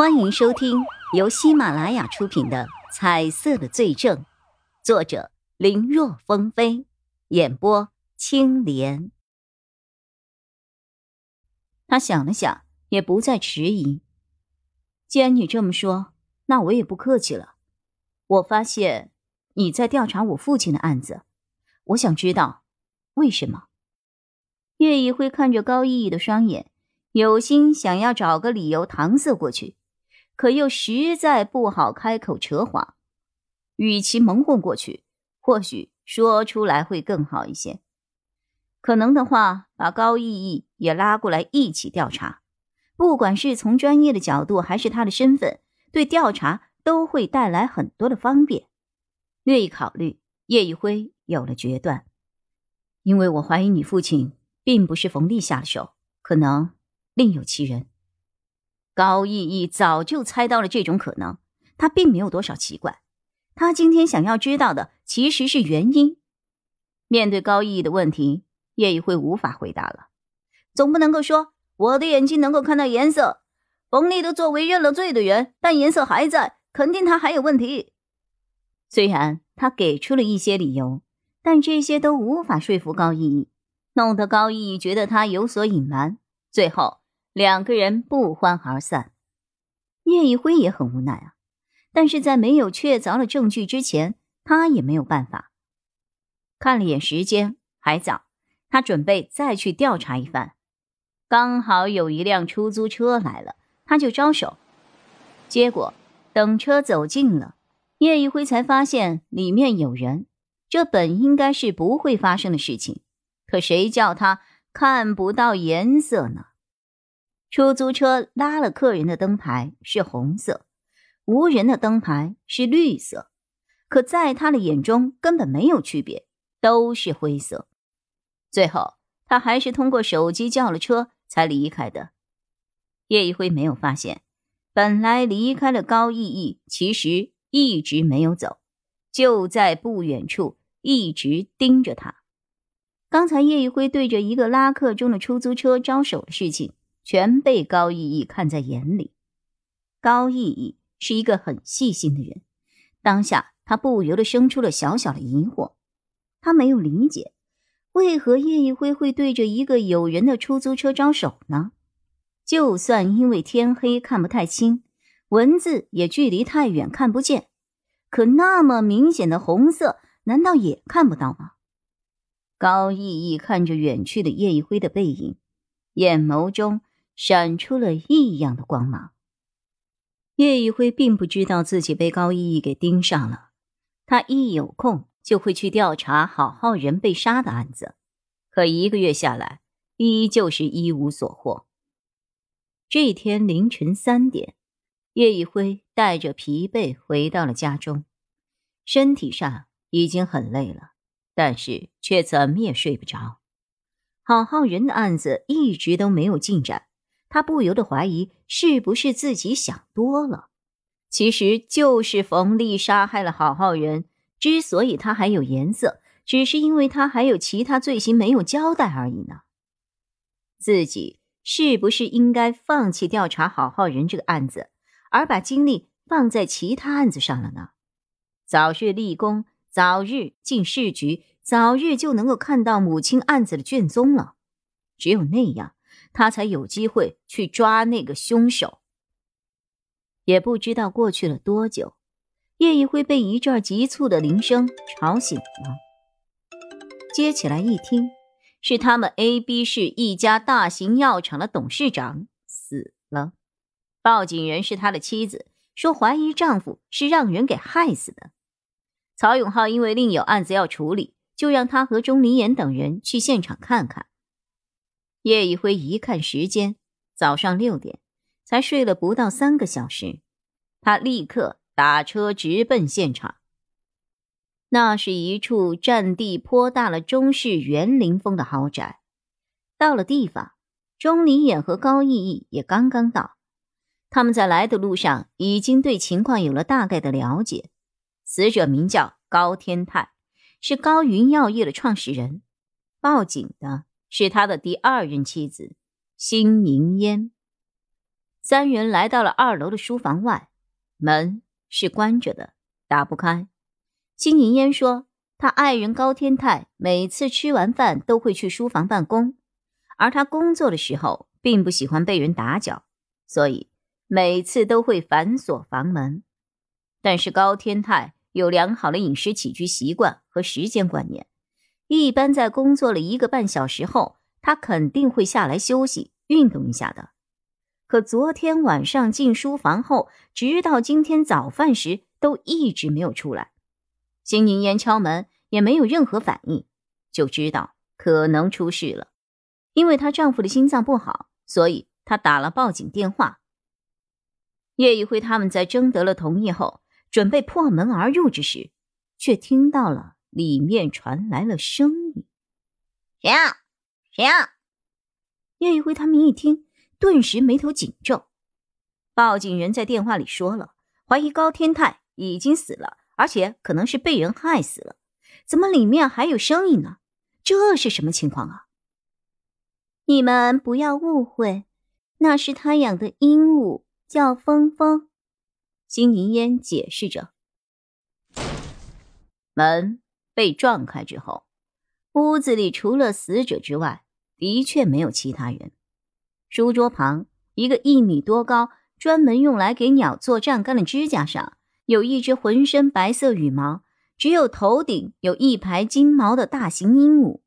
欢迎收听由喜马拉雅出品的《彩色的罪证》，作者林若风飞，演播青莲。他想了想，也不再迟疑。既然你这么说，那我也不客气了。我发现你在调查我父亲的案子，我想知道为什么。叶一辉看着高逸逸的双眼，有心想要找个理由搪塞过去。可又实在不好开口扯谎，与其蒙混过去，或许说出来会更好一些。可能的话，把高逸逸也拉过来一起调查，不管是从专业的角度，还是他的身份，对调查都会带来很多的方便。略一考虑，叶一辉有了决断，因为我怀疑你父亲并不是冯丽下的手，可能另有其人。高逸逸早就猜到了这种可能，他并没有多少奇怪。他今天想要知道的其实是原因。面对高逸逸的问题，叶一辉无法回答了。总不能够说我的眼睛能够看到颜色。冯立都作为认了罪的人，但颜色还在，肯定他还有问题。虽然他给出了一些理由，但这些都无法说服高逸逸，弄得高逸逸觉得他有所隐瞒。最后。两个人不欢而散，叶一辉也很无奈啊，但是在没有确凿的证据之前，他也没有办法。看了眼时间，还早，他准备再去调查一番。刚好有一辆出租车来了，他就招手。结果等车走近了，叶一辉才发现里面有人。这本应该是不会发生的事情，可谁叫他看不到颜色呢？出租车拉了客人的灯牌是红色，无人的灯牌是绿色，可在他的眼中根本没有区别，都是灰色。最后，他还是通过手机叫了车才离开的。叶一辉没有发现，本来离开了高逸逸，其实一直没有走，就在不远处一直盯着他。刚才叶一辉对着一个拉客中的出租车招手的事情。全被高逸逸看在眼里。高逸逸是一个很细心的人，当下他不由得生出了小小的疑惑。他没有理解，为何叶一辉会对着一个有人的出租车招手呢？就算因为天黑看不太清，文字也距离太远看不见，可那么明显的红色，难道也看不到吗？高逸逸看着远去的叶一辉的背影，眼眸中。闪出了异样的光芒。叶一辉并不知道自己被高逸逸给盯上了，他一有空就会去调查郝浩仁被杀的案子，可一个月下来，依旧是一无所获。这一天凌晨三点，叶一辉带着疲惫回到了家中，身体上已经很累了，但是却怎么也睡不着。郝浩仁的案子一直都没有进展。他不由得怀疑，是不是自己想多了？其实就是冯丽杀害了郝浩仁。之所以他还有颜色，只是因为他还有其他罪行没有交代而已呢。自己是不是应该放弃调查郝浩仁这个案子，而把精力放在其他案子上了呢？早日立功，早日进市局，早日就能够看到母亲案子的卷宗了。只有那样。他才有机会去抓那个凶手。也不知道过去了多久，叶一辉被一阵急促的铃声吵醒了。接起来一听，是他们 A、B 市一家大型药厂的董事长死了。报警人是他的妻子，说怀疑丈夫是让人给害死的。曹永浩因为另有案子要处理，就让他和钟离言等人去现场看看。叶一辉一看时间，早上六点，才睡了不到三个小时，他立刻打车直奔现场。那是一处占地颇大了中式园林风的豪宅。到了地方，钟离眼和高逸逸也刚刚到。他们在来的路上已经对情况有了大概的了解。死者名叫高天泰，是高云药业的创始人。报警的。是他的第二任妻子辛宁烟。三人来到了二楼的书房外，门是关着的，打不开。辛宁烟说：“他爱人高天泰每次吃完饭都会去书房办公，而他工作的时候并不喜欢被人打搅，所以每次都会反锁房门。但是高天泰有良好的饮食起居习惯和时间观念，一般在工作了一个半小时后，他肯定会下来休息运动一下的。”可昨天晚上进书房后，直到今天早饭时，都一直没有出来。金宁烟敲门也没有任何反应，就知道可能出事了。因为她丈夫的心脏不好，所以她打了报警电话。叶一辉他们在征得了同意后，准备破门而入之时，却听到了里面传来了声音：“谁啊？谁啊？”叶一辉他们一听。顿时眉头紧皱，报警人在电话里说了，怀疑高天泰已经死了，而且可能是被人害死了。怎么里面还有声音呢？这是什么情况啊？你们不要误会，那是他养的鹦鹉，叫峰峰。金银烟解释着。门被撞开之后，屋子里除了死者之外，的确没有其他人。书桌旁，一个一米多高、专门用来给鸟做站杆的支架上，有一只浑身白色羽毛、只有头顶有一排金毛的大型鹦鹉，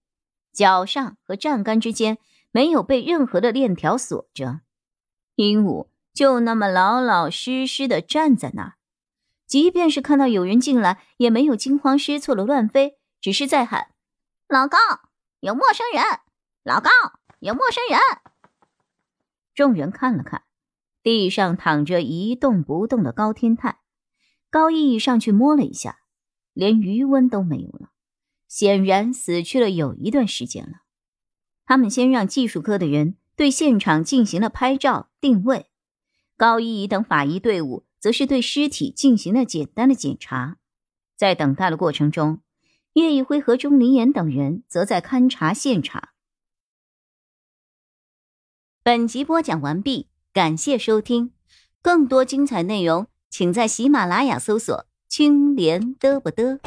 脚上和站杆之间没有被任何的链条锁着，鹦鹉就那么老老实实的站在那儿，即便是看到有人进来，也没有惊慌失措的乱飞，只是在喊：“老高，有陌生人！老高，有陌生人！”众人看了看，地上躺着一动不动的高天泰。高毅毅上去摸了一下，连余温都没有了，显然死去了有一段时间了。他们先让技术科的人对现场进行了拍照定位，高毅毅等法医队伍则是对尸体进行了简单的检查。在等待的过程中，叶一辉和钟林岩等人则在勘察现场。本集播讲完毕，感谢收听，更多精彩内容，请在喜马拉雅搜索“青莲嘚不嘚”。